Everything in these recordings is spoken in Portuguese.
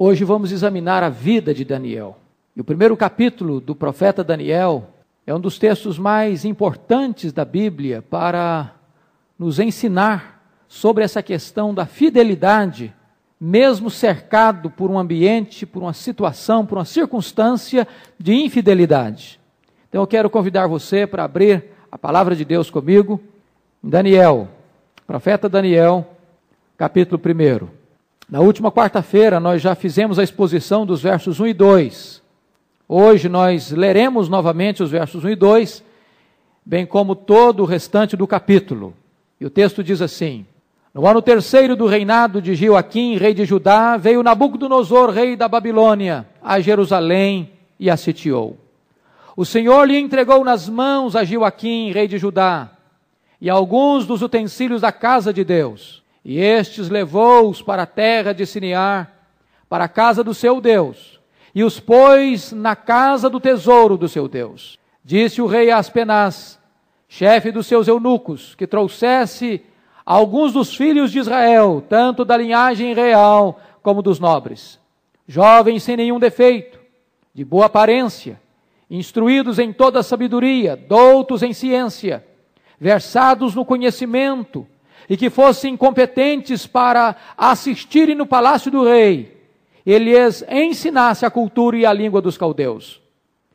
Hoje vamos examinar a vida de Daniel. E o primeiro capítulo do profeta Daniel é um dos textos mais importantes da Bíblia para nos ensinar sobre essa questão da fidelidade, mesmo cercado por um ambiente, por uma situação, por uma circunstância de infidelidade. Então eu quero convidar você para abrir a palavra de Deus comigo, Daniel, profeta Daniel, capítulo 1. Na última quarta-feira, nós já fizemos a exposição dos versos 1 e 2. Hoje nós leremos novamente os versos 1 e 2, bem como todo o restante do capítulo. E o texto diz assim: No ano terceiro do reinado de Joaquim, rei de Judá, veio Nabucodonosor, rei da Babilônia, a Jerusalém e a sitiou. O Senhor lhe entregou nas mãos a Joaquim, rei de Judá, e alguns dos utensílios da casa de Deus e estes levou-os para a terra de Sinear, para a casa do seu Deus, e os pôs na casa do tesouro do seu Deus. Disse o rei Aspenaz, chefe dos seus eunucos, que trouxesse alguns dos filhos de Israel, tanto da linhagem real como dos nobres, jovens sem nenhum defeito, de boa aparência, instruídos em toda sabedoria, doutos em ciência, versados no conhecimento, e que fossem competentes para assistirem no palácio do rei, ele lhes ensinasse a cultura e a língua dos caldeus.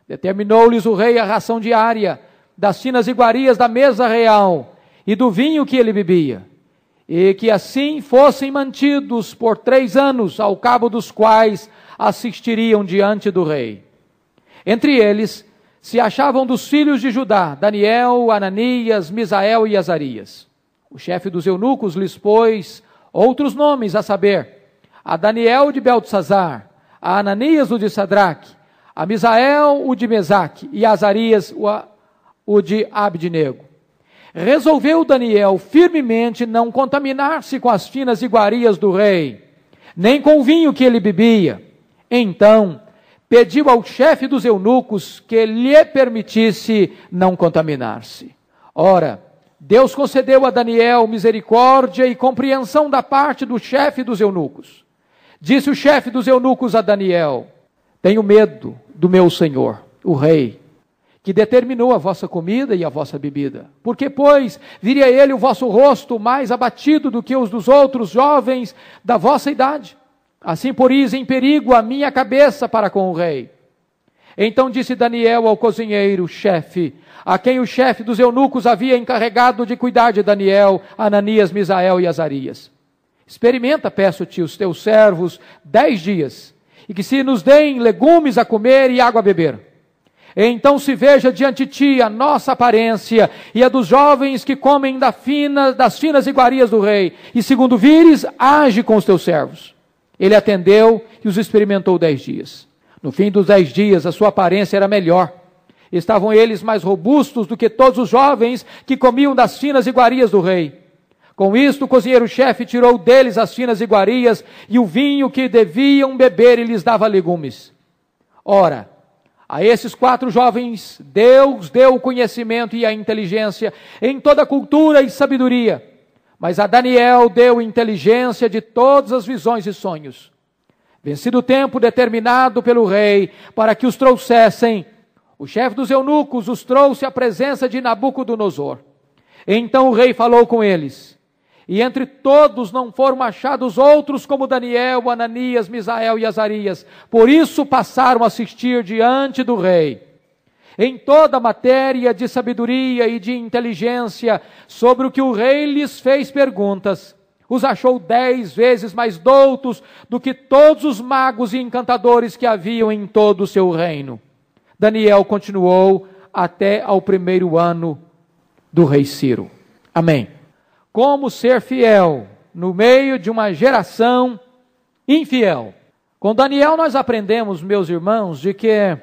Determinou-lhes o rei a ração diária das finas iguarias da mesa real e do vinho que ele bebia, e que assim fossem mantidos por três anos, ao cabo dos quais assistiriam diante do rei. Entre eles se achavam dos filhos de Judá, Daniel, Ananias, Misael e Azarias. O chefe dos eunucos lhes pôs outros nomes, a saber, a Daniel de Beltesazar, a Ananias o de Sadraque, a Misael o de Mesaque e a Azarias o, o de Abednego. Resolveu Daniel firmemente não contaminar-se com as finas iguarias do rei, nem com o vinho que ele bebia. Então, pediu ao chefe dos eunucos que lhe permitisse não contaminar-se. Ora, Deus concedeu a Daniel misericórdia e compreensão da parte do chefe dos eunucos. Disse o chefe dos eunucos a Daniel: Tenho medo do meu senhor, o rei, que determinou a vossa comida e a vossa bebida. Porque, pois, viria ele o vosso rosto mais abatido do que os dos outros jovens da vossa idade. Assim poris em perigo a minha cabeça para com o rei. Então disse Daniel ao cozinheiro, chefe, a quem o chefe dos eunucos havia encarregado de cuidar de Daniel, Ananias, Misael e Azarias. Experimenta, peço-te, os teus servos dez dias, e que se nos deem legumes a comer e água a beber. Então se veja diante de ti a nossa aparência e a dos jovens que comem da fina, das finas iguarias do rei, e segundo vires, age com os teus servos. Ele atendeu e os experimentou dez dias. No fim dos dez dias, a sua aparência era melhor Estavam eles mais robustos do que todos os jovens que comiam das finas iguarias do rei. Com isto, o cozinheiro-chefe tirou deles as finas iguarias e o vinho que deviam beber e lhes dava legumes. Ora, a esses quatro jovens, Deus deu o conhecimento e a inteligência em toda cultura e sabedoria. Mas a Daniel deu inteligência de todas as visões e sonhos. Vencido o tempo determinado pelo rei para que os trouxessem, o chefe dos eunucos os trouxe à presença de Nabucodonosor. Então o rei falou com eles. E entre todos não foram achados outros como Daniel, Ananias, Misael e Azarias. Por isso passaram a assistir diante do rei. Em toda a matéria de sabedoria e de inteligência, sobre o que o rei lhes fez perguntas, os achou dez vezes mais doutos do que todos os magos e encantadores que haviam em todo o seu reino. Daniel continuou até ao primeiro ano do rei Ciro. Amém. Como ser fiel no meio de uma geração infiel? Com Daniel nós aprendemos, meus irmãos, de que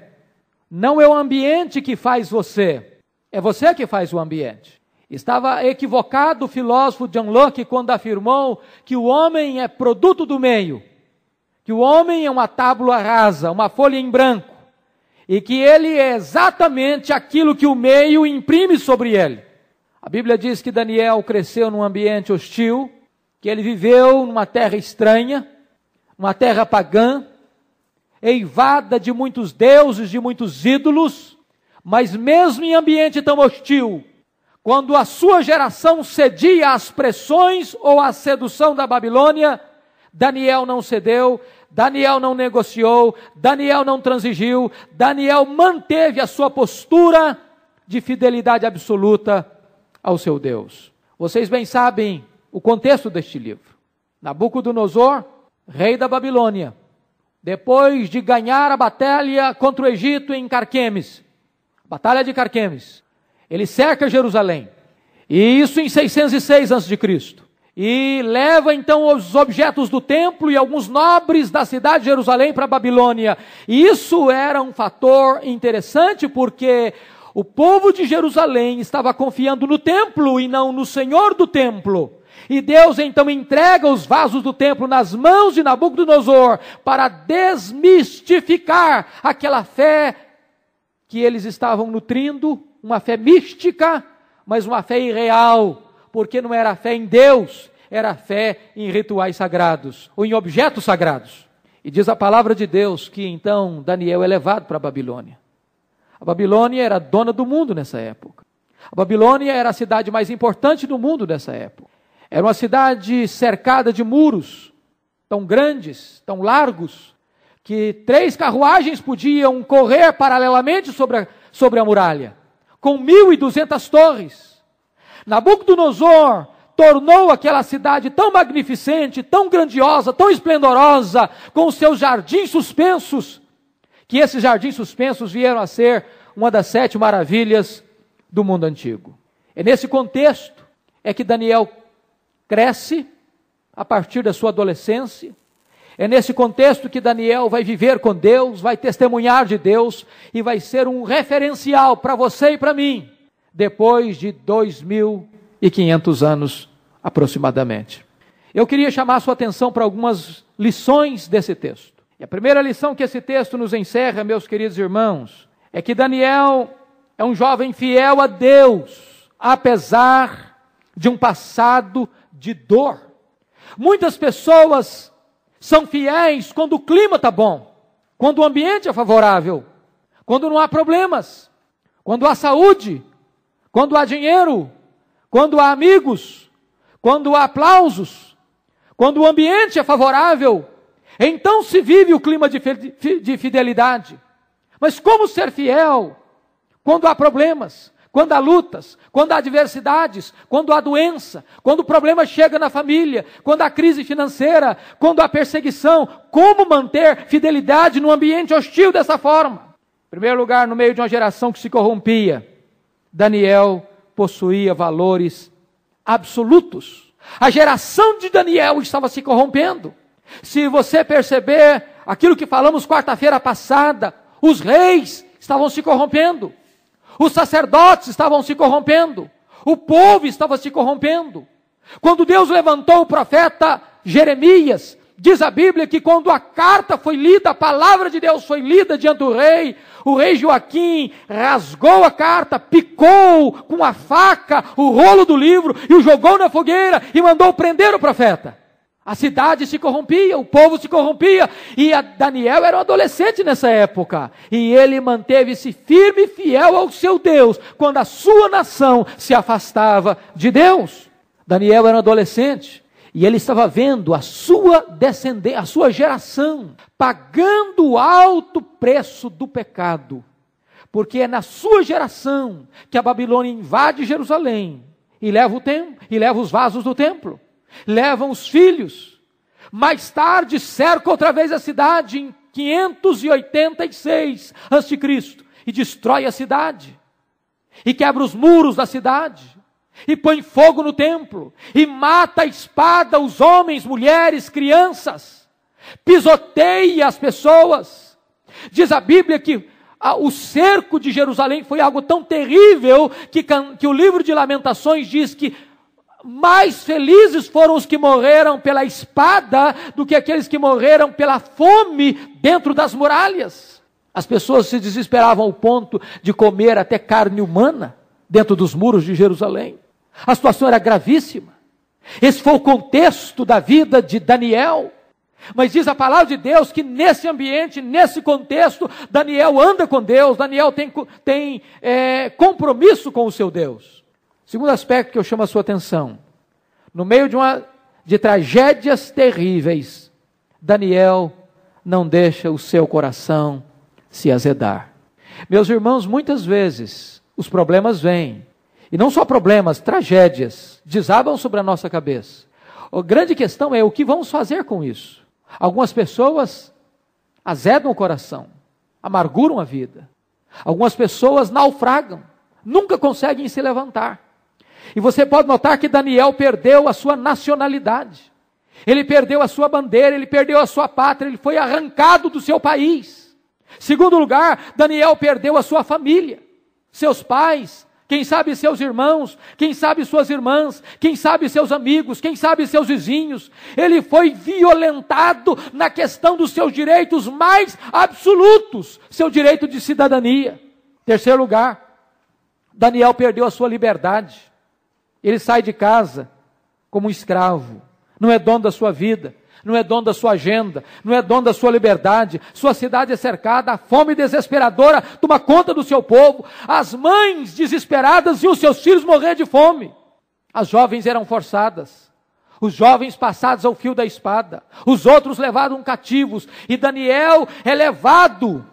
não é o ambiente que faz você, é você que faz o ambiente. Estava equivocado o filósofo John Locke quando afirmou que o homem é produto do meio, que o homem é uma tábua rasa, uma folha em branco e que ele é exatamente aquilo que o meio imprime sobre ele. A Bíblia diz que Daniel cresceu num ambiente hostil, que ele viveu numa terra estranha, uma terra pagã, eivada de muitos deuses, de muitos ídolos, mas mesmo em ambiente tão hostil, quando a sua geração cedia às pressões ou à sedução da Babilônia, Daniel não cedeu, Daniel não negociou, Daniel não transigiu, Daniel manteve a sua postura de fidelidade absoluta ao seu Deus. Vocês bem sabem o contexto deste livro. Nabucodonosor, rei da Babilônia, depois de ganhar a batalha contra o Egito em Carquemes, batalha de Carquemes, ele cerca Jerusalém. E isso em 606 a.C. E leva então os objetos do templo e alguns nobres da cidade de Jerusalém para a Babilônia. E isso era um fator interessante porque o povo de Jerusalém estava confiando no templo e não no Senhor do templo. E Deus então entrega os vasos do templo nas mãos de Nabucodonosor para desmistificar aquela fé que eles estavam nutrindo, uma fé mística, mas uma fé irreal, porque não era fé em Deus, era fé em rituais sagrados ou em objetos sagrados. E diz a palavra de Deus que então Daniel é levado para a Babilônia. A Babilônia era dona do mundo nessa época. A Babilônia era a cidade mais importante do mundo nessa época. Era uma cidade cercada de muros, tão grandes, tão largos, que três carruagens podiam correr paralelamente sobre a, sobre a muralha, com mil e duzentas torres. Nabucodonosor tornou aquela cidade tão magnificente, tão grandiosa, tão esplendorosa, com os seus jardins suspensos, que esses jardins suspensos vieram a ser uma das sete maravilhas do mundo antigo. É nesse contexto é que Daniel cresce a partir da sua adolescência. É nesse contexto que Daniel vai viver com Deus, vai testemunhar de Deus e vai ser um referencial para você e para mim, depois de 2.500 anos aproximadamente. Eu queria chamar a sua atenção para algumas lições desse texto. E a primeira lição que esse texto nos encerra, meus queridos irmãos, é que Daniel é um jovem fiel a Deus, apesar de um passado de dor. Muitas pessoas são fiéis quando o clima está bom, quando o ambiente é favorável, quando não há problemas, quando há saúde, quando há dinheiro, quando há amigos, quando há aplausos, quando o ambiente é favorável, então se vive o clima de fidelidade. Mas como ser fiel quando há problemas? Quando há lutas, quando há adversidades, quando há doença, quando o problema chega na família, quando há crise financeira, quando há perseguição, como manter fidelidade num ambiente hostil dessa forma? Em primeiro lugar, no meio de uma geração que se corrompia, Daniel possuía valores absolutos. A geração de Daniel estava se corrompendo. Se você perceber aquilo que falamos quarta-feira passada, os reis estavam se corrompendo. Os sacerdotes estavam se corrompendo. O povo estava se corrompendo. Quando Deus levantou o profeta Jeremias, diz a Bíblia que quando a carta foi lida, a palavra de Deus foi lida diante do rei, o rei Joaquim rasgou a carta, picou com a faca o rolo do livro e o jogou na fogueira e mandou prender o profeta. A cidade se corrompia, o povo se corrompia, e Daniel era um adolescente nessa época, e ele manteve-se firme e fiel ao seu Deus, quando a sua nação se afastava de Deus. Daniel era um adolescente, e ele estava vendo a sua descendência, a sua geração, pagando o alto preço do pecado, porque é na sua geração que a Babilônia invade Jerusalém e leva o templo, e leva os vasos do templo levam os filhos. Mais tarde cerca outra vez a cidade em 586 a.C. e destrói a cidade. E quebra os muros da cidade. E põe fogo no templo. E mata a espada os homens, mulheres, crianças. Pisoteia as pessoas. Diz a Bíblia que o cerco de Jerusalém foi algo tão terrível que, que o livro de Lamentações diz que mais felizes foram os que morreram pela espada do que aqueles que morreram pela fome dentro das muralhas. As pessoas se desesperavam ao ponto de comer até carne humana dentro dos muros de Jerusalém. A situação era gravíssima. Esse foi o contexto da vida de Daniel. Mas diz a palavra de Deus que nesse ambiente, nesse contexto, Daniel anda com Deus, Daniel tem, tem é, compromisso com o seu Deus. Segundo aspecto que eu chamo a sua atenção: no meio de, uma, de tragédias terríveis, Daniel não deixa o seu coração se azedar. Meus irmãos, muitas vezes os problemas vêm, e não só problemas, tragédias desabam sobre a nossa cabeça. A grande questão é o que vamos fazer com isso. Algumas pessoas azedam o coração, amarguram a vida. Algumas pessoas naufragam, nunca conseguem se levantar. E você pode notar que Daniel perdeu a sua nacionalidade. Ele perdeu a sua bandeira, ele perdeu a sua pátria, ele foi arrancado do seu país. Segundo lugar, Daniel perdeu a sua família, seus pais, quem sabe seus irmãos, quem sabe suas irmãs, quem sabe seus amigos, quem sabe seus vizinhos. Ele foi violentado na questão dos seus direitos mais absolutos, seu direito de cidadania. Terceiro lugar, Daniel perdeu a sua liberdade. Ele sai de casa como um escravo, não é dono da sua vida, não é dono da sua agenda, não é dono da sua liberdade. Sua cidade é cercada, a fome desesperadora toma conta do seu povo, as mães desesperadas e os seus filhos morrer de fome. As jovens eram forçadas, os jovens passados ao fio da espada, os outros levados cativos, e Daniel é levado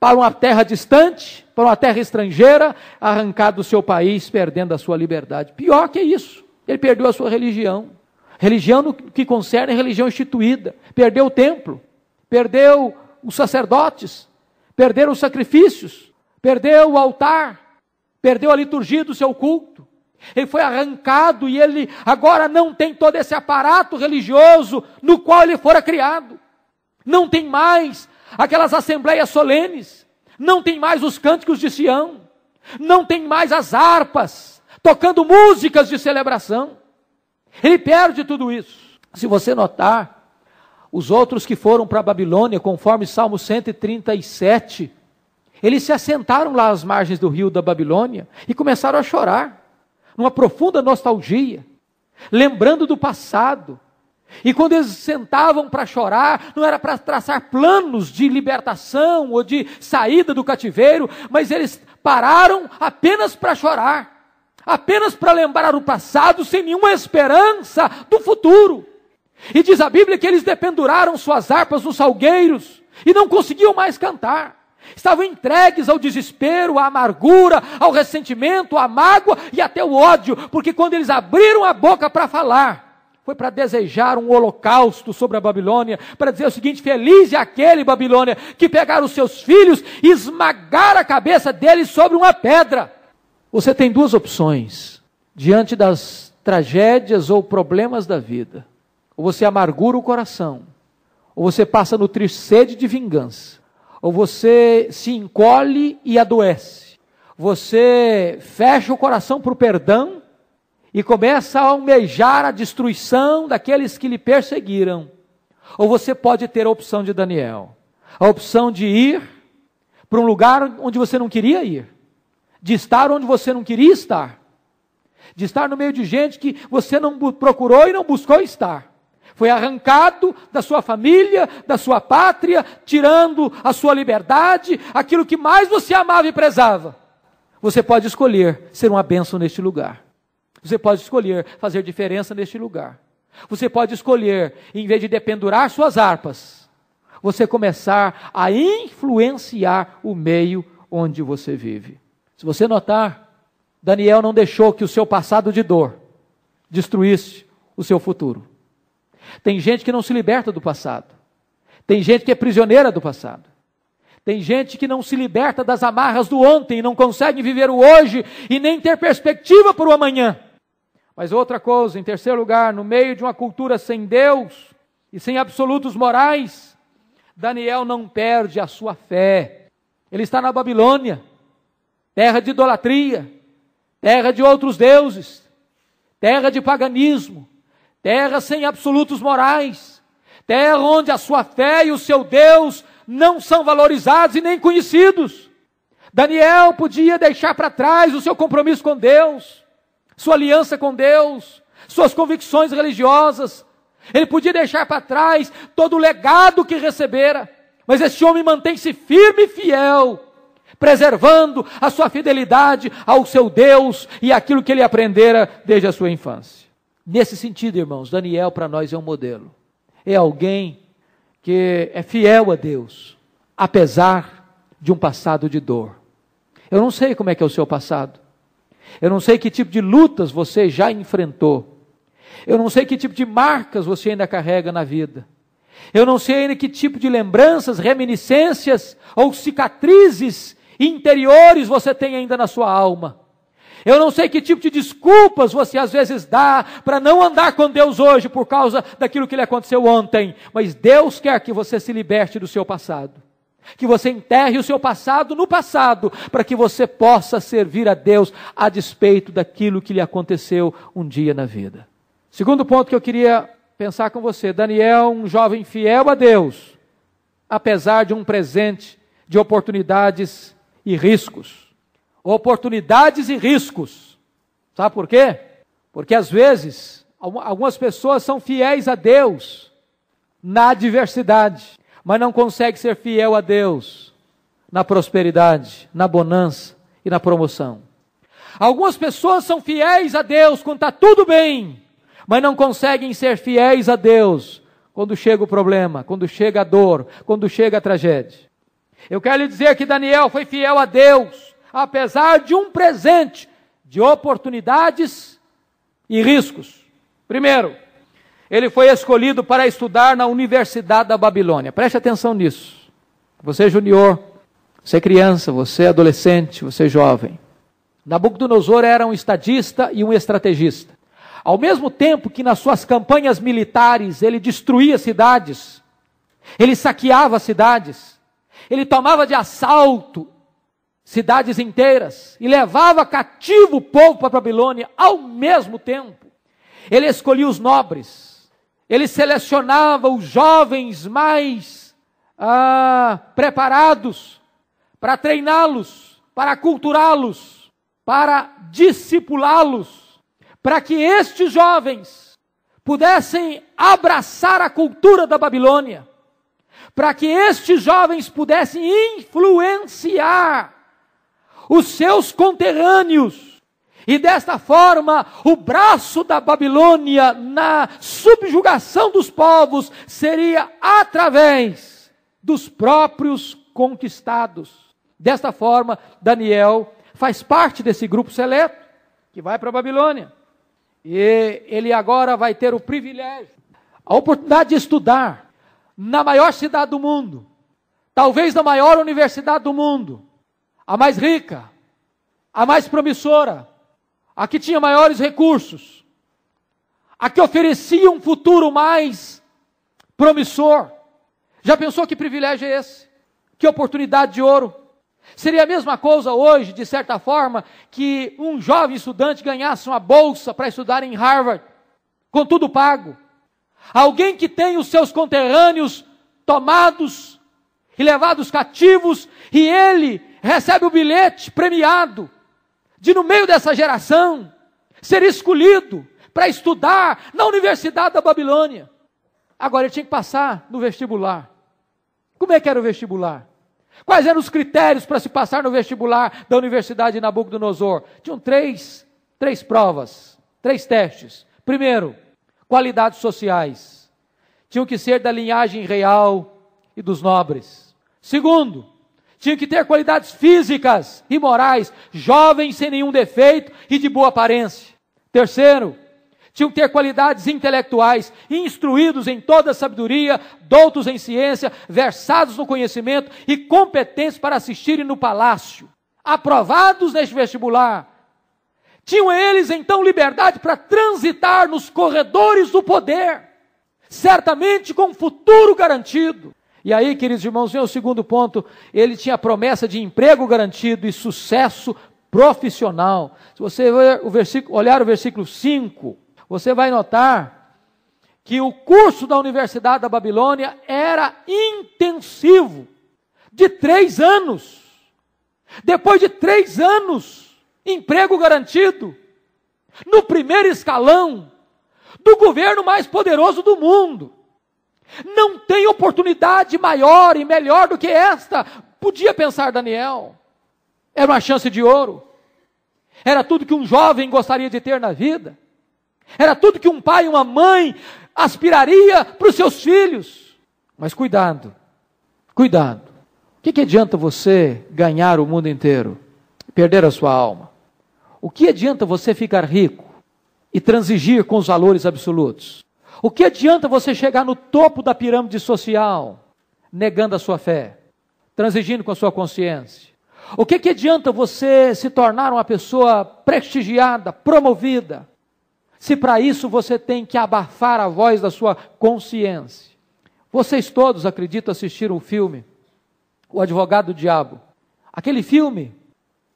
para uma terra distante, para uma terra estrangeira, arrancado do seu país, perdendo a sua liberdade. Pior que isso, ele perdeu a sua religião. Religião que concerne a religião instituída. Perdeu o templo, perdeu os sacerdotes, perderam os sacrifícios, perdeu o altar, perdeu a liturgia do seu culto. Ele foi arrancado e ele agora não tem todo esse aparato religioso no qual ele fora criado. Não tem mais aquelas assembleias solenes, não tem mais os cânticos de Sião, não tem mais as harpas tocando músicas de celebração. Ele perde tudo isso. Se você notar, os outros que foram para a Babilônia, conforme Salmo 137, eles se assentaram lá às margens do rio da Babilônia e começaram a chorar, numa profunda nostalgia, lembrando do passado. E quando eles sentavam para chorar, não era para traçar planos de libertação ou de saída do cativeiro, mas eles pararam apenas para chorar apenas para lembrar o passado, sem nenhuma esperança do futuro. E diz a Bíblia que eles dependuraram suas harpas nos salgueiros e não conseguiam mais cantar. Estavam entregues ao desespero, à amargura, ao ressentimento, à mágoa e até o ódio, porque quando eles abriram a boca para falar, foi para desejar um holocausto sobre a Babilônia, para dizer o seguinte: feliz é aquele Babilônia que pegar os seus filhos e esmagar a cabeça deles sobre uma pedra. Você tem duas opções diante das tragédias ou problemas da vida. Ou você amargura o coração, ou você passa a nutrir sede de vingança, ou você se encolhe e adoece. Você fecha o coração para o perdão e começa a almejar a destruição daqueles que lhe perseguiram. Ou você pode ter a opção de Daniel, a opção de ir para um lugar onde você não queria ir de estar onde você não queria estar, de estar no meio de gente que você não procurou e não buscou estar. Foi arrancado da sua família, da sua pátria, tirando a sua liberdade, aquilo que mais você amava e prezava. Você pode escolher ser uma bênção neste lugar. Você pode escolher fazer diferença neste lugar. Você pode escolher, em vez de dependurar suas harpas, você começar a influenciar o meio onde você vive. Se você notar, Daniel não deixou que o seu passado de dor destruísse o seu futuro. Tem gente que não se liberta do passado. Tem gente que é prisioneira do passado. Tem gente que não se liberta das amarras do ontem, não consegue viver o hoje e nem ter perspectiva para o amanhã. Mas outra coisa, em terceiro lugar, no meio de uma cultura sem Deus e sem absolutos morais, Daniel não perde a sua fé. Ele está na Babilônia terra de idolatria, terra de outros deuses, terra de paganismo, terra sem absolutos morais, terra onde a sua fé e o seu Deus não são valorizados e nem conhecidos. Daniel podia deixar para trás o seu compromisso com Deus, sua aliança com Deus, suas convicções religiosas, ele podia deixar para trás todo o legado que recebera, mas esse homem mantém-se firme e fiel, preservando a sua fidelidade ao seu Deus e aquilo que ele aprendera desde a sua infância. Nesse sentido, irmãos, Daniel para nós é um modelo. É alguém que é fiel a Deus, apesar de um passado de dor. Eu não sei como é que é o seu passado. Eu não sei que tipo de lutas você já enfrentou. Eu não sei que tipo de marcas você ainda carrega na vida. Eu não sei ainda que tipo de lembranças, reminiscências ou cicatrizes interiores você tem ainda na sua alma. Eu não sei que tipo de desculpas você às vezes dá para não andar com Deus hoje por causa daquilo que lhe aconteceu ontem, mas Deus quer que você se liberte do seu passado. Que você enterre o seu passado no passado, para que você possa servir a Deus a despeito daquilo que lhe aconteceu um dia na vida. Segundo ponto que eu queria pensar com você: Daniel, um jovem fiel a Deus, apesar de um presente de oportunidades e riscos. Oportunidades e riscos. Sabe por quê? Porque às vezes algumas pessoas são fiéis a Deus na adversidade, mas não conseguem ser fiel a Deus na prosperidade, na bonança e na promoção. Algumas pessoas são fiéis a Deus quando está tudo bem, mas não conseguem ser fiéis a Deus quando chega o problema, quando chega a dor, quando chega a tragédia. Eu quero lhe dizer que Daniel foi fiel a Deus, apesar de um presente de oportunidades e riscos. Primeiro, ele foi escolhido para estudar na Universidade da Babilônia. Preste atenção nisso. Você é junior, você é criança, você é adolescente, você jovem. Nabucodonosor era um estadista e um estrategista. Ao mesmo tempo que nas suas campanhas militares ele destruía cidades, ele saqueava cidades, ele tomava de assalto cidades inteiras e levava cativo o povo para a Babilônia ao mesmo tempo. Ele escolhia os nobres, ele selecionava os jovens mais ah, preparados para treiná-los, para culturá-los, para discipulá-los para que estes jovens pudessem abraçar a cultura da Babilônia, para que estes jovens pudessem influenciar os seus conterrâneos, e desta forma o braço da Babilônia na subjugação dos povos seria através dos próprios conquistados. Desta forma, Daniel faz parte desse grupo seleto que vai para a Babilônia. E ele agora vai ter o privilégio, a oportunidade de estudar na maior cidade do mundo, talvez na maior universidade do mundo, a mais rica, a mais promissora, a que tinha maiores recursos, a que oferecia um futuro mais promissor. Já pensou que privilégio é esse? Que oportunidade de ouro? Seria a mesma coisa hoje, de certa forma, que um jovem estudante ganhasse uma bolsa para estudar em Harvard, com tudo pago. Alguém que tem os seus conterrâneos tomados e levados cativos, e ele recebe o bilhete premiado de, no meio dessa geração, ser escolhido para estudar na Universidade da Babilônia. Agora ele tinha que passar no vestibular. Como é que era o vestibular? Quais eram os critérios para se passar no vestibular da Universidade de Nabucodonosor? Tinham três, três provas, três testes. Primeiro, qualidades sociais. Tinham que ser da linhagem real e dos nobres. Segundo, tinham que ter qualidades físicas e morais, jovens sem nenhum defeito e de boa aparência. Terceiro, tinham que ter qualidades intelectuais, instruídos em toda sabedoria, doutos em ciência, versados no conhecimento e competentes para assistirem no palácio, aprovados neste vestibular. Tinham eles então liberdade para transitar nos corredores do poder, certamente com futuro garantido. E aí, queridos irmãos, vem o segundo ponto: ele tinha promessa de emprego garantido e sucesso profissional. Se você olhar o versículo 5, você vai notar que o curso da Universidade da Babilônia era intensivo, de três anos. Depois de três anos, emprego garantido. No primeiro escalão, do governo mais poderoso do mundo. Não tem oportunidade maior e melhor do que esta, podia pensar Daniel. Era uma chance de ouro. Era tudo que um jovem gostaria de ter na vida. Era tudo que um pai e uma mãe aspiraria para os seus filhos. Mas cuidado, cuidado. O que, que adianta você ganhar o mundo inteiro e perder a sua alma? O que adianta você ficar rico e transigir com os valores absolutos? O que adianta você chegar no topo da pirâmide social, negando a sua fé, transigindo com a sua consciência? O que, que adianta você se tornar uma pessoa prestigiada, promovida, se para isso você tem que abafar a voz da sua consciência? Vocês todos acreditam assistir um filme, O Advogado do Diabo. Aquele filme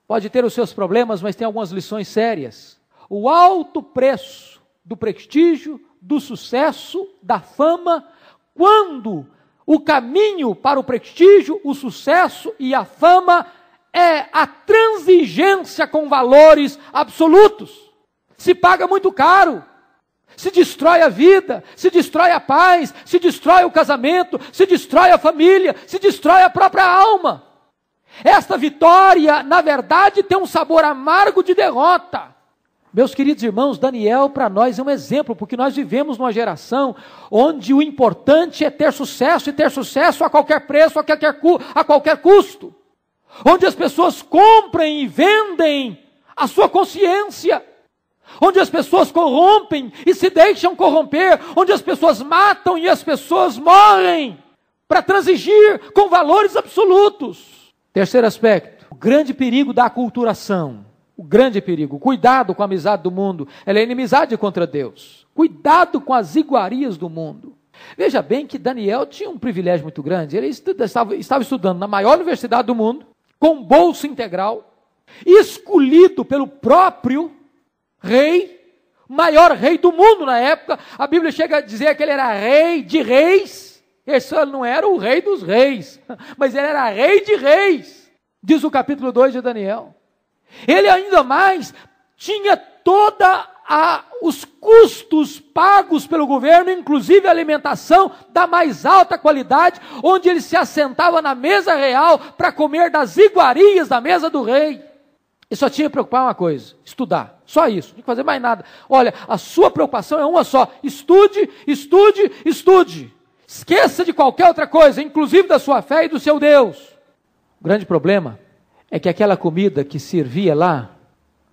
pode ter os seus problemas, mas tem algumas lições sérias. O alto preço do prestígio, do sucesso, da fama, quando o caminho para o prestígio, o sucesso e a fama é a transigência com valores absolutos. Se paga muito caro, se destrói a vida, se destrói a paz, se destrói o casamento, se destrói a família, se destrói a própria alma. Esta vitória, na verdade, tem um sabor amargo de derrota. Meus queridos irmãos, Daniel para nós é um exemplo, porque nós vivemos numa geração onde o importante é ter sucesso e ter sucesso a qualquer preço, a qualquer, a qualquer custo. Onde as pessoas comprem e vendem a sua consciência. Onde as pessoas corrompem e se deixam corromper. Onde as pessoas matam e as pessoas morrem para transigir com valores absolutos. Terceiro aspecto: o grande perigo da aculturação o grande perigo. Cuidado com a amizade do mundo, ela é inimizade contra Deus. Cuidado com as iguarias do mundo. Veja bem que Daniel tinha um privilégio muito grande. Ele estava, estava estudando na maior universidade do mundo, com bolsa integral, escolhido pelo próprio rei, maior rei do mundo na época. A Bíblia chega a dizer que ele era rei de reis. Esse não era o rei dos reis, mas ele era rei de reis, diz o capítulo 2 de Daniel. Ele ainda mais tinha toda a, os custos pagos pelo governo, inclusive alimentação da mais alta qualidade, onde ele se assentava na mesa real para comer das iguarias da mesa do rei. E só tinha que preocupar uma coisa: estudar. Só isso, não tinha que fazer mais nada. Olha, a sua preocupação é uma só: estude, estude, estude. Esqueça de qualquer outra coisa, inclusive da sua fé e do seu Deus. O grande problema é que aquela comida que servia lá,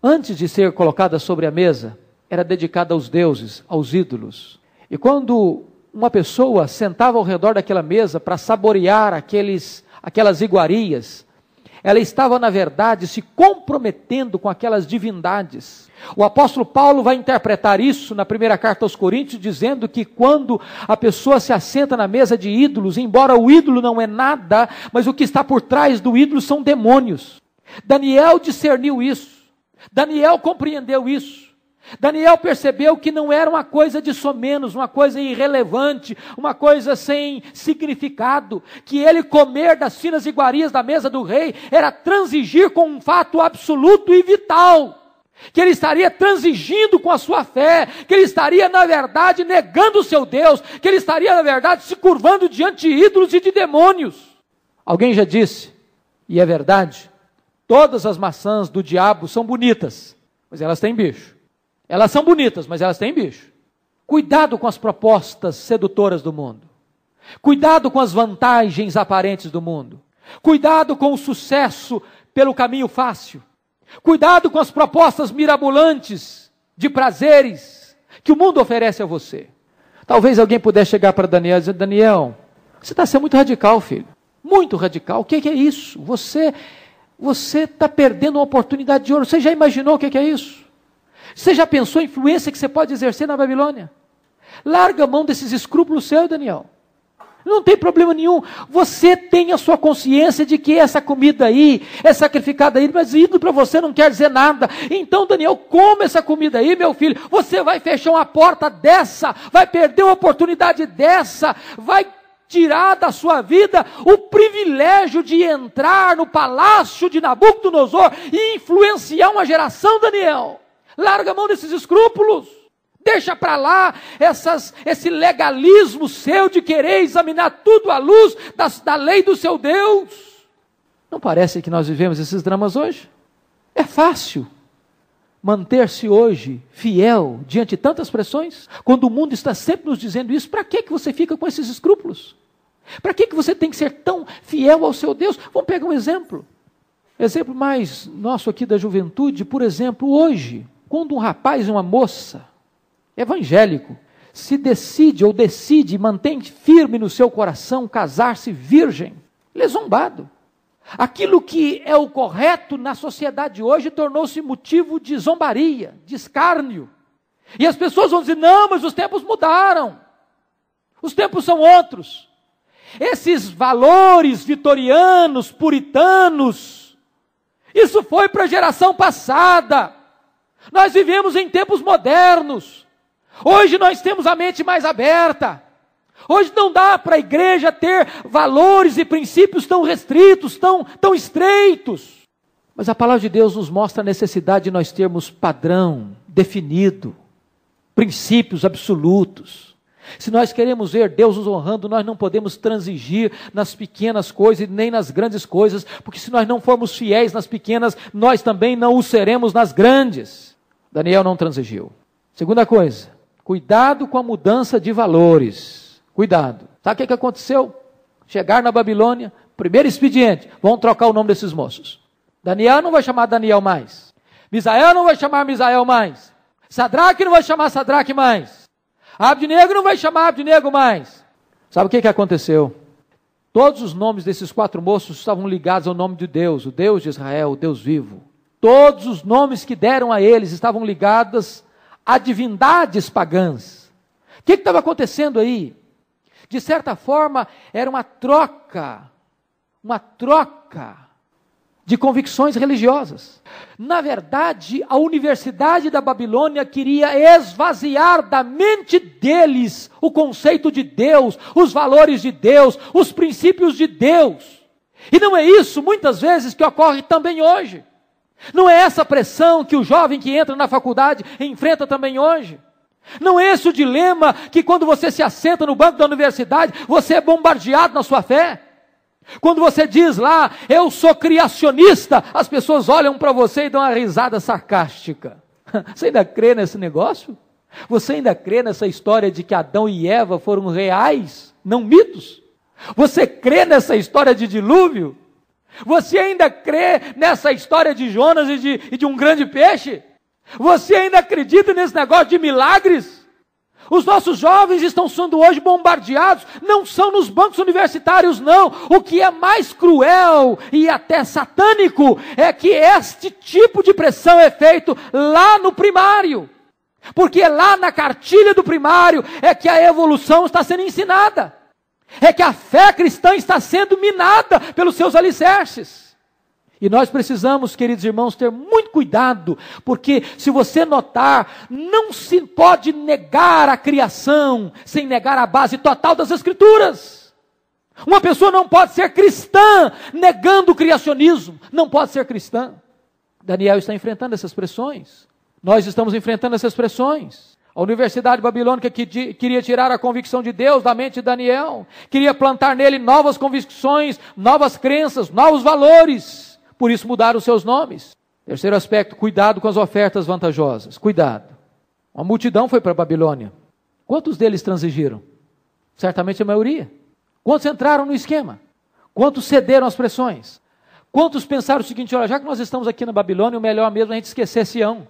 antes de ser colocada sobre a mesa, era dedicada aos deuses, aos ídolos. E quando uma pessoa sentava ao redor daquela mesa para saborear aqueles, aquelas iguarias, ela estava, na verdade, se comprometendo com aquelas divindades. O apóstolo Paulo vai interpretar isso na primeira carta aos Coríntios, dizendo que quando a pessoa se assenta na mesa de ídolos, embora o ídolo não é nada, mas o que está por trás do ídolo são demônios. Daniel discerniu isso. Daniel compreendeu isso. Daniel percebeu que não era uma coisa de somenos, uma coisa irrelevante, uma coisa sem significado, que ele comer das finas iguarias da mesa do rei era transigir com um fato absoluto e vital. Que ele estaria transigindo com a sua fé, que ele estaria, na verdade, negando o seu Deus, que ele estaria, na verdade, se curvando diante de ídolos e de demônios. Alguém já disse, e é verdade, todas as maçãs do diabo são bonitas, mas elas têm bicho. Elas são bonitas, mas elas têm bicho. Cuidado com as propostas sedutoras do mundo. Cuidado com as vantagens aparentes do mundo. Cuidado com o sucesso pelo caminho fácil. Cuidado com as propostas mirabolantes de prazeres que o mundo oferece a você. Talvez alguém pudesse chegar para Daniel e dizer: Daniel, você está sendo muito radical, filho. Muito radical. O que é isso? Você você está perdendo uma oportunidade de ouro. Você já imaginou o que é isso? Você já pensou a influência que você pode exercer na Babilônia? Larga a mão desses escrúpulos seus, Daniel. Não tem problema nenhum. Você tem a sua consciência de que essa comida aí é sacrificada aí, mas ídolo para você não quer dizer nada. Então, Daniel, come essa comida aí, meu filho. Você vai fechar uma porta dessa, vai perder uma oportunidade dessa, vai tirar da sua vida o privilégio de entrar no palácio de Nabucodonosor e influenciar uma geração, Daniel. Larga a mão desses escrúpulos. Deixa para lá essas, esse legalismo seu de querer examinar tudo à luz da, da lei do seu Deus. Não parece que nós vivemos esses dramas hoje? É fácil manter-se hoje fiel diante de tantas pressões? Quando o mundo está sempre nos dizendo isso, para que, que você fica com esses escrúpulos? Para que, que você tem que ser tão fiel ao seu Deus? Vamos pegar um exemplo. Exemplo mais nosso aqui da juventude, por exemplo, hoje, quando um rapaz e uma moça evangélico se decide ou decide, mantém firme no seu coração casar-se virgem, ele é zombado. Aquilo que é o correto na sociedade hoje tornou-se motivo de zombaria, de escárnio. E as pessoas vão dizer: não, mas os tempos mudaram. Os tempos são outros. Esses valores vitorianos, puritanos, isso foi para a geração passada. Nós vivemos em tempos modernos. Hoje nós temos a mente mais aberta. Hoje não dá para a igreja ter valores e princípios tão restritos, tão, tão estreitos. Mas a palavra de Deus nos mostra a necessidade de nós termos padrão definido, princípios absolutos. Se nós queremos ver Deus nos honrando, nós não podemos transigir nas pequenas coisas e nem nas grandes coisas, porque se nós não formos fiéis nas pequenas, nós também não o seremos nas grandes. Daniel não transigiu. Segunda coisa, cuidado com a mudança de valores. Cuidado. Sabe o que, que aconteceu? Chegar na Babilônia, primeiro expediente, vão trocar o nome desses moços. Daniel não vai chamar Daniel mais. Misael não vai chamar Misael mais. Sadraque não vai chamar Sadraque mais. Abdinego não vai chamar Abdinego mais. Sabe o que, que aconteceu? Todos os nomes desses quatro moços estavam ligados ao nome de Deus, o Deus de Israel, o Deus vivo. Todos os nomes que deram a eles estavam ligados a divindades pagãs. O que estava acontecendo aí? De certa forma, era uma troca, uma troca de convicções religiosas. Na verdade, a Universidade da Babilônia queria esvaziar da mente deles o conceito de Deus, os valores de Deus, os princípios de Deus. E não é isso, muitas vezes, que ocorre também hoje. Não é essa pressão que o jovem que entra na faculdade enfrenta também hoje. Não é esse o dilema que quando você se assenta no banco da universidade, você é bombardeado na sua fé. Quando você diz lá, eu sou criacionista, as pessoas olham para você e dão uma risada sarcástica. Você ainda crê nesse negócio? Você ainda crê nessa história de que Adão e Eva foram reais, não mitos? Você crê nessa história de dilúvio? Você ainda crê nessa história de Jonas e de, e de um grande peixe? Você ainda acredita nesse negócio de milagres? Os nossos jovens estão sendo hoje bombardeados, não são nos bancos universitários, não. O que é mais cruel e até satânico é que este tipo de pressão é feito lá no primário. Porque lá na cartilha do primário é que a evolução está sendo ensinada. É que a fé cristã está sendo minada pelos seus alicerces. E nós precisamos, queridos irmãos, ter muito cuidado, porque se você notar, não se pode negar a criação sem negar a base total das Escrituras. Uma pessoa não pode ser cristã negando o criacionismo, não pode ser cristã. Daniel está enfrentando essas pressões. Nós estamos enfrentando essas pressões. A Universidade Babilônica que queria tirar a convicção de Deus da mente de Daniel, queria plantar nele novas convicções, novas crenças, novos valores por isso mudaram seus nomes. Terceiro aspecto, cuidado com as ofertas vantajosas. Cuidado. Uma multidão foi para a Babilônia. Quantos deles transigiram? Certamente a maioria. Quantos entraram no esquema? Quantos cederam às pressões? Quantos pensaram o seguinte: olha, já que nós estamos aqui na Babilônia, o melhor mesmo é a gente esquecer Sião.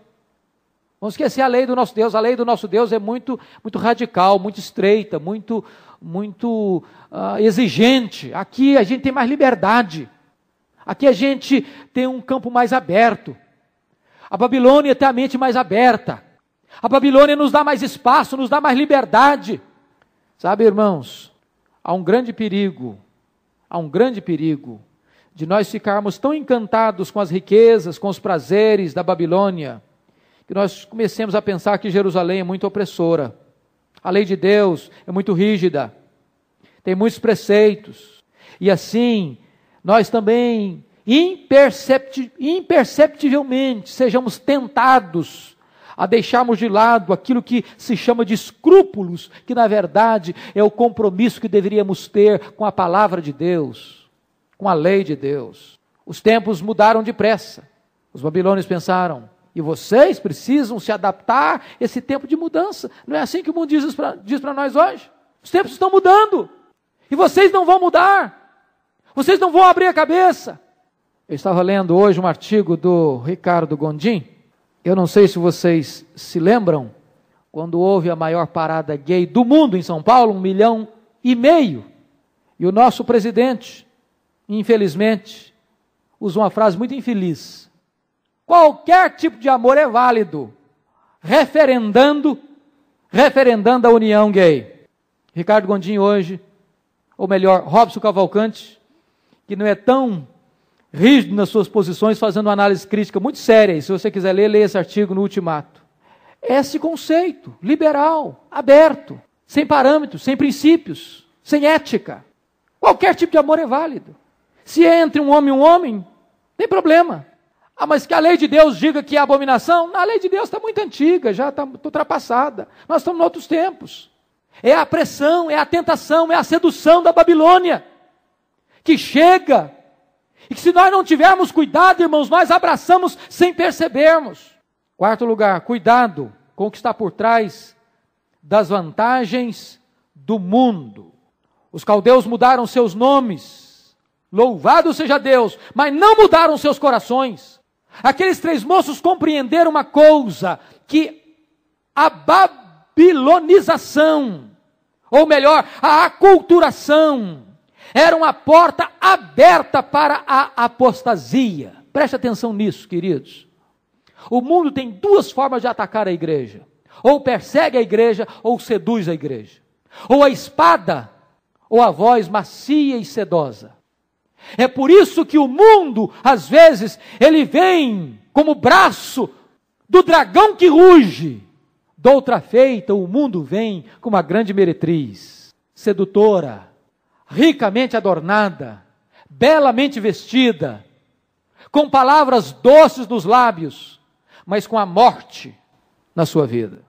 Vamos esquecer a lei do nosso Deus. A lei do nosso Deus é muito, muito radical, muito estreita, muito, muito uh, exigente. Aqui a gente tem mais liberdade. Aqui a gente tem um campo mais aberto. A Babilônia tem a mente mais aberta. A Babilônia nos dá mais espaço, nos dá mais liberdade. Sabe, irmãos, há um grande perigo, há um grande perigo de nós ficarmos tão encantados com as riquezas, com os prazeres da Babilônia, que nós comecemos a pensar que Jerusalém é muito opressora. A lei de Deus é muito rígida, tem muitos preceitos, e assim nós também impercepti imperceptivelmente sejamos tentados a deixarmos de lado aquilo que se chama de escrúpulos, que na verdade é o compromisso que deveríamos ter com a palavra de Deus, com a lei de Deus. Os tempos mudaram depressa. Os babilônios pensaram, e vocês precisam se adaptar a esse tempo de mudança. Não é assim que o mundo diz para nós hoje? Os tempos estão mudando. E vocês não vão mudar. Vocês não vão abrir a cabeça. Eu estava lendo hoje um artigo do Ricardo Gondim. Eu não sei se vocês se lembram, quando houve a maior parada gay do mundo em São Paulo, um milhão e meio. E o nosso presidente, infelizmente, usa uma frase muito infeliz. Qualquer tipo de amor é válido, referendando, referendando a união gay. Ricardo Gondim hoje, ou melhor, Robson Cavalcante, que não é tão rígido nas suas posições, fazendo uma análise crítica muito séria. E se você quiser ler, leia esse artigo no Ultimato. Esse conceito liberal, aberto, sem parâmetros, sem princípios, sem ética. Qualquer tipo de amor é válido. Se é entre um homem e um homem, tem problema. Ah, mas que a lei de Deus diga que é abominação? A lei de Deus está muito antiga, já está ultrapassada. Nós estamos em outros tempos. É a pressão, é a tentação, é a sedução da Babilônia que chega e que se nós não tivermos cuidado, irmãos, nós abraçamos sem percebermos. Quarto lugar, cuidado com o que está por trás das vantagens do mundo. Os caldeus mudaram seus nomes, louvado seja Deus, mas não mudaram seus corações. Aqueles três moços compreenderam uma coisa: que a babilonização, ou melhor, a aculturação, era uma porta aberta para a apostasia. Preste atenção nisso, queridos. O mundo tem duas formas de atacar a igreja: ou persegue a igreja, ou seduz a igreja. Ou a espada, ou a voz macia e sedosa. É por isso que o mundo, às vezes, ele vem como braço do dragão que ruge. Doutra feita, o mundo vem como uma grande meretriz, sedutora, ricamente adornada, belamente vestida, com palavras doces nos lábios, mas com a morte na sua vida.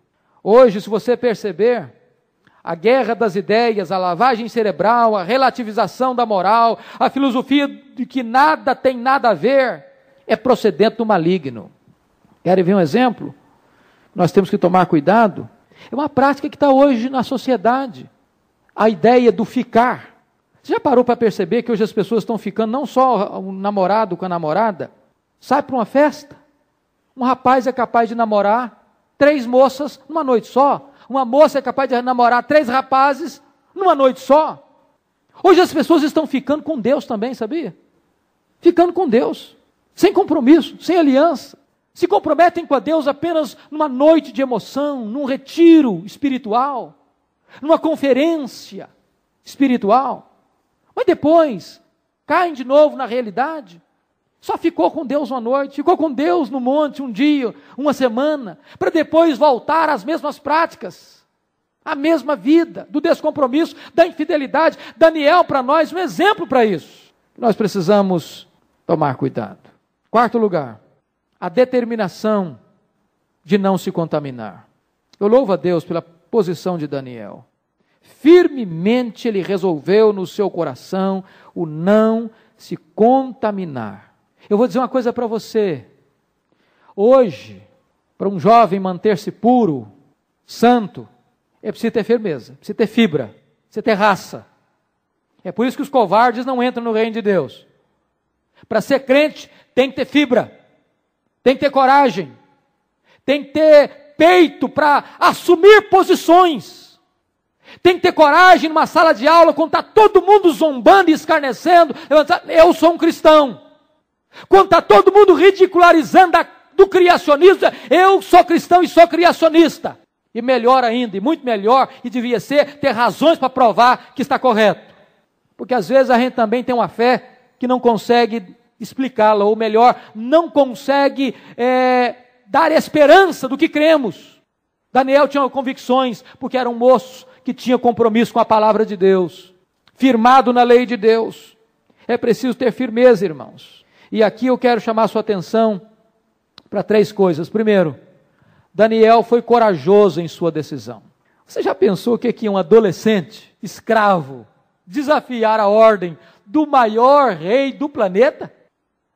Hoje, se você perceber, a guerra das ideias, a lavagem cerebral, a relativização da moral, a filosofia de que nada tem nada a ver, é procedente do maligno. Querem ver um exemplo? Nós temos que tomar cuidado. É uma prática que está hoje na sociedade. A ideia do ficar. Você já parou para perceber que hoje as pessoas estão ficando não só o namorado com a namorada, sai para uma festa, um rapaz é capaz de namorar três moças numa noite só, uma moça é capaz de namorar três rapazes numa noite só. Hoje as pessoas estão ficando com Deus também, sabia? Ficando com Deus, sem compromisso, sem aliança. Se comprometem com a Deus apenas numa noite de emoção, num retiro espiritual, numa conferência espiritual. Mas depois caem de novo na realidade. Só ficou com Deus uma noite, ficou com Deus no monte um dia, uma semana, para depois voltar às mesmas práticas, à mesma vida, do descompromisso, da infidelidade. Daniel, para nós, um exemplo para isso. Nós precisamos tomar cuidado. Quarto lugar, a determinação de não se contaminar. Eu louvo a Deus pela posição de Daniel firmemente ele resolveu no seu coração o não se contaminar. Eu vou dizer uma coisa para você. Hoje, para um jovem manter-se puro, santo, é preciso ter firmeza, precisa ter fibra, precisa ter raça. É por isso que os covardes não entram no reino de Deus. Para ser crente, tem que ter fibra, tem que ter coragem, tem que ter peito para assumir posições. Tem que ter coragem numa sala de aula, quando está todo mundo zombando e escarnecendo. Eu sou um cristão. Quando está todo mundo ridicularizando a, do criacionismo, eu sou cristão e sou criacionista. E melhor ainda, e muito melhor, e devia ser, ter razões para provar que está correto. Porque às vezes a gente também tem uma fé que não consegue explicá-la, ou melhor, não consegue é, dar esperança do que cremos. Daniel tinha convicções, porque era um moço, que tinha compromisso com a palavra de Deus, firmado na lei de Deus. É preciso ter firmeza, irmãos. E aqui eu quero chamar sua atenção para três coisas. Primeiro, Daniel foi corajoso em sua decisão. Você já pensou o que é um adolescente, escravo, desafiar a ordem do maior rei do planeta?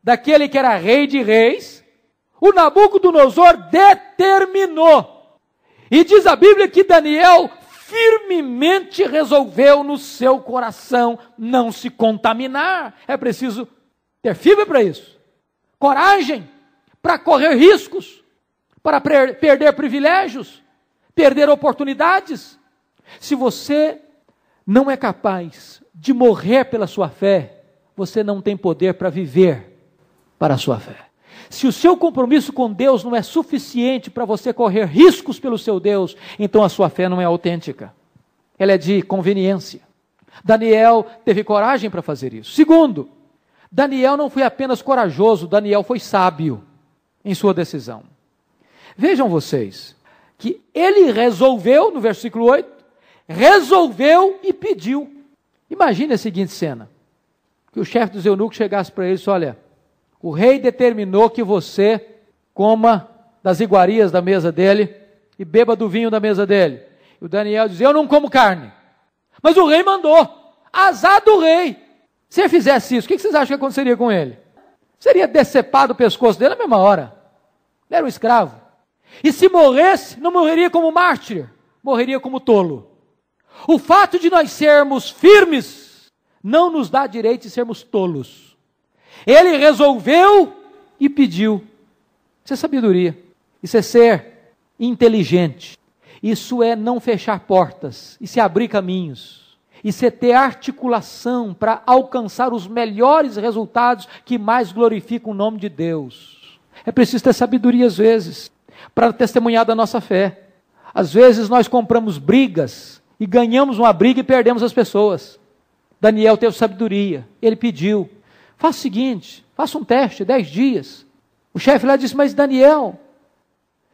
Daquele que era rei de reis? O Nabucodonosor determinou. E diz a Bíblia que Daniel firmemente resolveu no seu coração não se contaminar. É preciso ter fibra para isso, coragem para correr riscos, para perder privilégios, perder oportunidades. Se você não é capaz de morrer pela sua fé, você não tem poder para viver para a sua fé. Se o seu compromisso com Deus não é suficiente para você correr riscos pelo seu Deus, então a sua fé não é autêntica. Ela é de conveniência. Daniel teve coragem para fazer isso. Segundo, Daniel não foi apenas corajoso, Daniel foi sábio em sua decisão. Vejam vocês, que ele resolveu, no versículo 8, resolveu e pediu. Imagine a seguinte cena: que o chefe dos eunucos chegasse para ele e disse: Olha, o rei determinou que você coma das iguarias da mesa dele e beba do vinho da mesa dele. E o Daniel diz: Eu não como carne. Mas o rei mandou. Azar do rei. Se ele fizesse isso, o que vocês acham que aconteceria com ele? Seria decepado o pescoço dele na mesma hora. Ele era um escravo. E se morresse, não morreria como mártir, morreria como tolo. O fato de nós sermos firmes não nos dá direito de sermos tolos. Ele resolveu e pediu. Isso é sabedoria. Isso é ser inteligente. Isso é não fechar portas. Isso é abrir caminhos. Isso é ter articulação para alcançar os melhores resultados que mais glorificam o nome de Deus. É preciso ter sabedoria às vezes para testemunhar da nossa fé. Às vezes nós compramos brigas e ganhamos uma briga e perdemos as pessoas. Daniel teve sabedoria, ele pediu: faça o seguinte, faça um teste, dez dias. O chefe lá disse: Mas Daniel,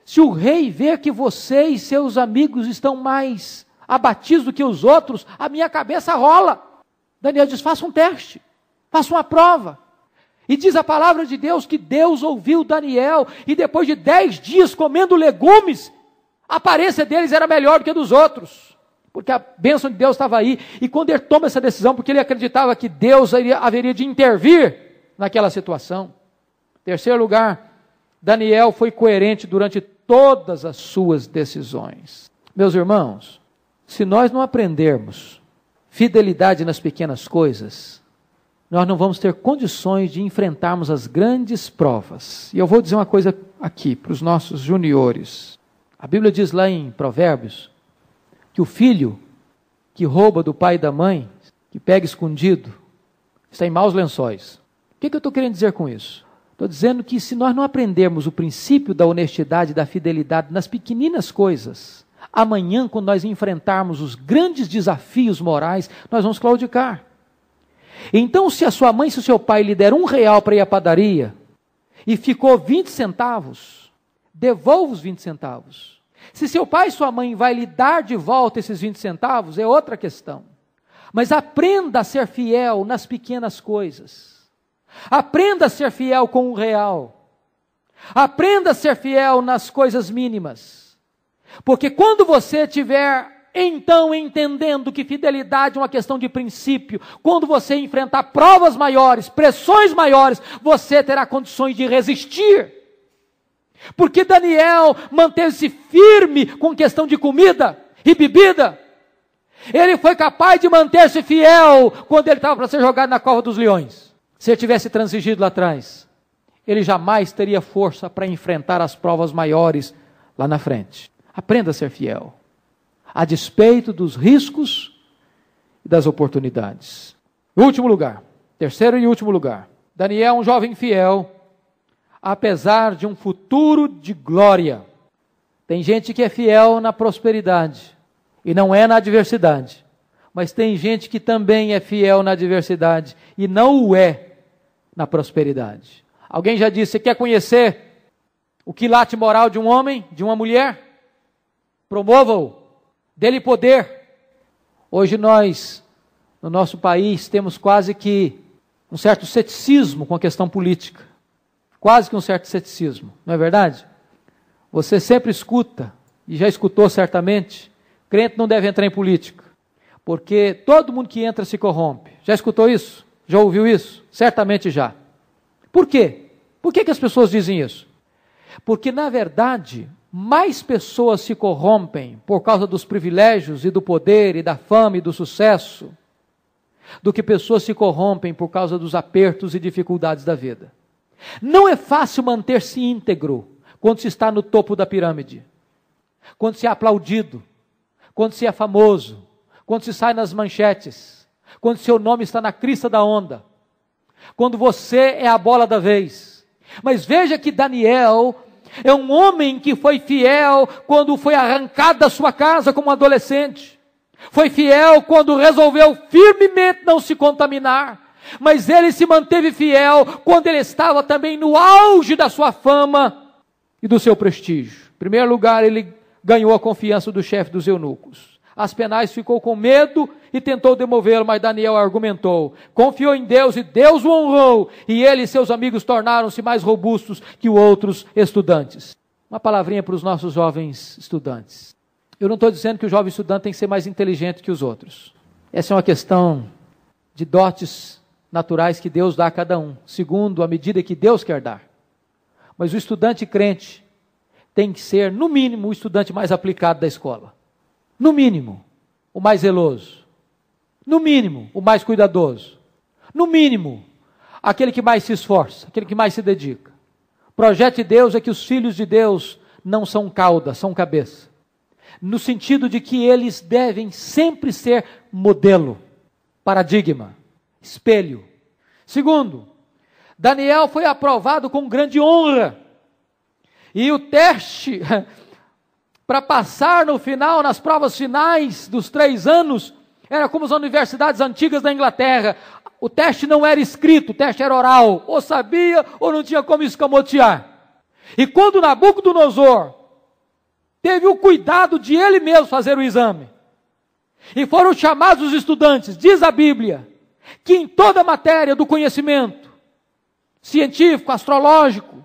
se o rei vê que você e seus amigos estão mais abatidos do que os outros, a minha cabeça rola. Daniel diz: faça um teste, faça uma prova. E diz a palavra de Deus que Deus ouviu Daniel, e depois de dez dias comendo legumes, a aparência deles era melhor do que a dos outros, porque a bênção de Deus estava aí. E quando ele toma essa decisão, porque ele acreditava que Deus haveria de intervir naquela situação. Terceiro lugar, Daniel foi coerente durante todas as suas decisões. Meus irmãos, se nós não aprendermos fidelidade nas pequenas coisas, nós não vamos ter condições de enfrentarmos as grandes provas. E eu vou dizer uma coisa aqui para os nossos juniores. A Bíblia diz lá em Provérbios que o filho que rouba do pai e da mãe, que pega escondido, está em maus lençóis. O que, que eu estou querendo dizer com isso? Estou dizendo que se nós não aprendermos o princípio da honestidade da fidelidade nas pequeninas coisas, amanhã, quando nós enfrentarmos os grandes desafios morais, nós vamos claudicar. Então, se a sua mãe se o seu pai lhe deram um real para ir à padaria e ficou 20 centavos, devolva os 20 centavos. Se seu pai e sua mãe vai lhe dar de volta esses 20 centavos, é outra questão. Mas aprenda a ser fiel nas pequenas coisas. Aprenda a ser fiel com o real. Aprenda a ser fiel nas coisas mínimas. Porque quando você tiver então, entendendo que fidelidade é uma questão de princípio, quando você enfrentar provas maiores, pressões maiores, você terá condições de resistir. Porque Daniel manteve-se firme com questão de comida e bebida. Ele foi capaz de manter-se fiel quando ele estava para ser jogado na cova dos leões. Se ele tivesse transigido lá atrás, ele jamais teria força para enfrentar as provas maiores lá na frente. Aprenda a ser fiel a despeito dos riscos e das oportunidades. Último lugar, terceiro e último lugar. Daniel, um jovem fiel, apesar de um futuro de glória. Tem gente que é fiel na prosperidade e não é na adversidade. Mas tem gente que também é fiel na adversidade e não o é na prosperidade. Alguém já disse: você quer conhecer o quilate moral de um homem, de uma mulher? Promova-o dele poder. Hoje nós, no nosso país, temos quase que um certo ceticismo com a questão política. Quase que um certo ceticismo, não é verdade? Você sempre escuta, e já escutou certamente, crente não deve entrar em política, porque todo mundo que entra se corrompe. Já escutou isso? Já ouviu isso? Certamente já. Por quê? Por que, que as pessoas dizem isso? Porque, na verdade, mais pessoas se corrompem por causa dos privilégios e do poder e da fama e do sucesso do que pessoas se corrompem por causa dos apertos e dificuldades da vida. Não é fácil manter-se íntegro quando se está no topo da pirâmide, quando se é aplaudido, quando se é famoso, quando se sai nas manchetes, quando seu nome está na crista da onda, quando você é a bola da vez. Mas veja que Daniel é um homem que foi fiel quando foi arrancado da sua casa como adolescente. Foi fiel quando resolveu firmemente não se contaminar. Mas ele se manteve fiel quando ele estava também no auge da sua fama e do seu prestígio. Em primeiro lugar, ele ganhou a confiança do chefe dos eunucos. Aspenais ficou com medo e tentou demovê-lo, mas Daniel argumentou. Confiou em Deus e Deus o honrou, e ele e seus amigos tornaram-se mais robustos que outros estudantes. Uma palavrinha para os nossos jovens estudantes. Eu não estou dizendo que o jovem estudante tem que ser mais inteligente que os outros. Essa é uma questão de dotes naturais que Deus dá a cada um, segundo a medida que Deus quer dar. Mas o estudante crente tem que ser, no mínimo, o estudante mais aplicado da escola. No mínimo, o mais zeloso. No mínimo, o mais cuidadoso. No mínimo, aquele que mais se esforça, aquele que mais se dedica. O projeto de Deus é que os filhos de Deus não são cauda, são cabeça no sentido de que eles devem sempre ser modelo, paradigma, espelho. Segundo, Daniel foi aprovado com grande honra. E o teste para passar no final, nas provas finais dos três anos, era como as universidades antigas da Inglaterra. O teste não era escrito, o teste era oral. Ou sabia ou não tinha como escamotear. E quando Nabucodonosor teve o cuidado de ele mesmo fazer o exame. E foram chamados os estudantes, diz a Bíblia, que em toda matéria do conhecimento científico, astrológico,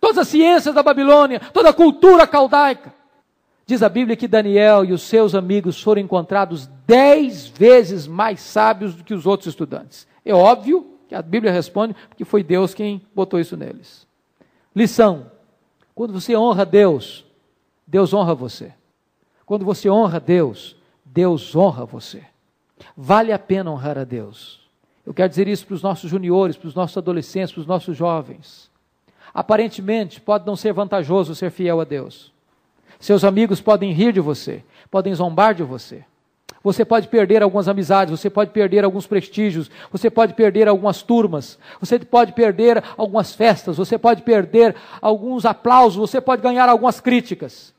todas as ciências da Babilônia, toda a cultura caldaica, diz a Bíblia que Daniel e os seus amigos foram encontrados dez vezes mais sábios do que os outros estudantes. É óbvio que a Bíblia responde porque foi Deus quem botou isso neles. Lição: quando você honra Deus, Deus honra você. Quando você honra Deus, Deus honra você. Vale a pena honrar a Deus. Eu quero dizer isso para os nossos juniores, para os nossos adolescentes, para os nossos jovens. Aparentemente, pode não ser vantajoso ser fiel a Deus. Seus amigos podem rir de você, podem zombar de você. Você pode perder algumas amizades, você pode perder alguns prestígios, você pode perder algumas turmas, você pode perder algumas festas, você pode perder alguns aplausos, você pode ganhar algumas críticas.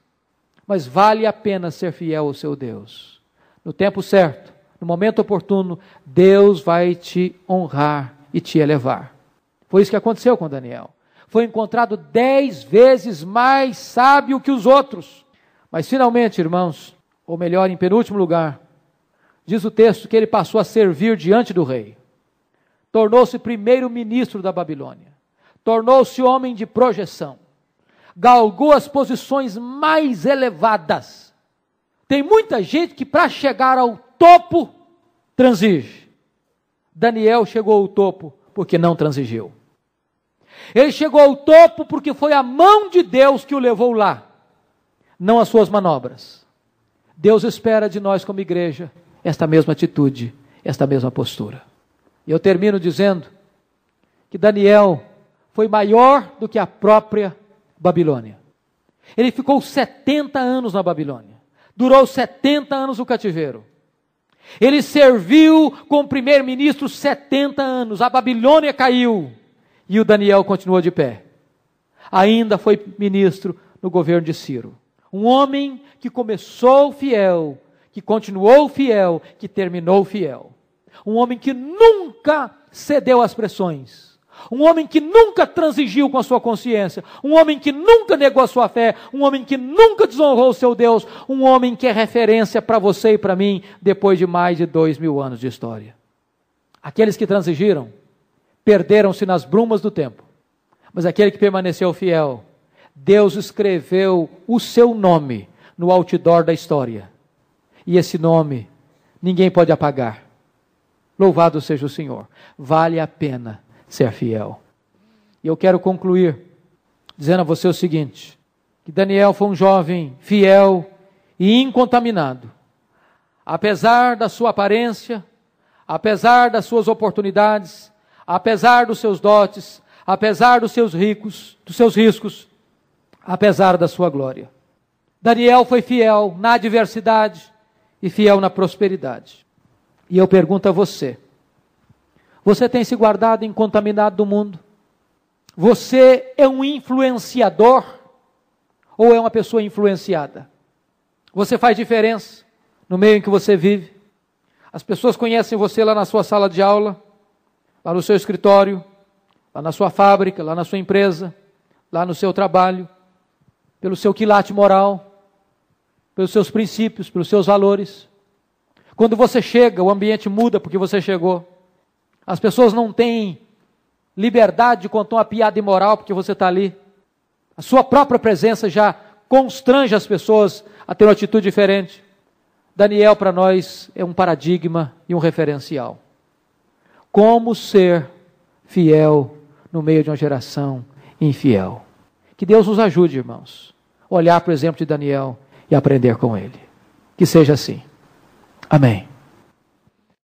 Mas vale a pena ser fiel ao seu Deus. No tempo certo, no momento oportuno, Deus vai te honrar e te elevar. Foi isso que aconteceu com Daniel. Foi encontrado dez vezes mais sábio que os outros. Mas finalmente, irmãos, ou melhor, em penúltimo lugar, diz o texto que ele passou a servir diante do rei. Tornou-se primeiro ministro da Babilônia. Tornou-se homem de projeção galgou as posições mais elevadas. Tem muita gente que, para chegar ao topo, transige. Daniel chegou ao topo porque não transigiu. Ele chegou ao topo porque foi a mão de Deus que o levou lá, não as suas manobras. Deus espera de nós, como igreja, esta mesma atitude, esta mesma postura. E eu termino dizendo que Daniel foi maior do que a própria Babilônia. Ele ficou 70 anos na Babilônia. Durou 70 anos o cativeiro. Ele serviu como primeiro-ministro 70 anos. A Babilônia caiu e o Daniel continuou de pé. Ainda foi ministro no governo de Ciro. Um homem que começou fiel, que continuou fiel, que terminou fiel. Um homem que nunca cedeu às pressões um homem que nunca transigiu com a sua consciência, um homem que nunca negou a sua fé, um homem que nunca desonrou o seu Deus, um homem que é referência para você e para mim depois de mais de dois mil anos de história. Aqueles que transigiram perderam-se nas brumas do tempo, mas aquele que permaneceu fiel, Deus escreveu o seu nome no outdoor da história. E esse nome ninguém pode apagar. Louvado seja o Senhor. Vale a pena ser fiel. E eu quero concluir dizendo a você o seguinte: que Daniel foi um jovem fiel e incontaminado. Apesar da sua aparência, apesar das suas oportunidades, apesar dos seus dotes, apesar dos seus ricos, dos seus riscos, apesar da sua glória. Daniel foi fiel na adversidade e fiel na prosperidade. E eu pergunto a você: você tem se guardado incontaminado do mundo? Você é um influenciador ou é uma pessoa influenciada? Você faz diferença no meio em que você vive? As pessoas conhecem você lá na sua sala de aula, lá no seu escritório, lá na sua fábrica, lá na sua empresa, lá no seu trabalho, pelo seu quilate moral, pelos seus princípios, pelos seus valores. Quando você chega, o ambiente muda porque você chegou. As pessoas não têm liberdade de contar uma piada imoral porque você está ali. A sua própria presença já constrange as pessoas a ter uma atitude diferente. Daniel, para nós, é um paradigma e um referencial. Como ser fiel no meio de uma geração infiel. Que Deus nos ajude, irmãos, olhar para o exemplo de Daniel e aprender com ele. Que seja assim. Amém.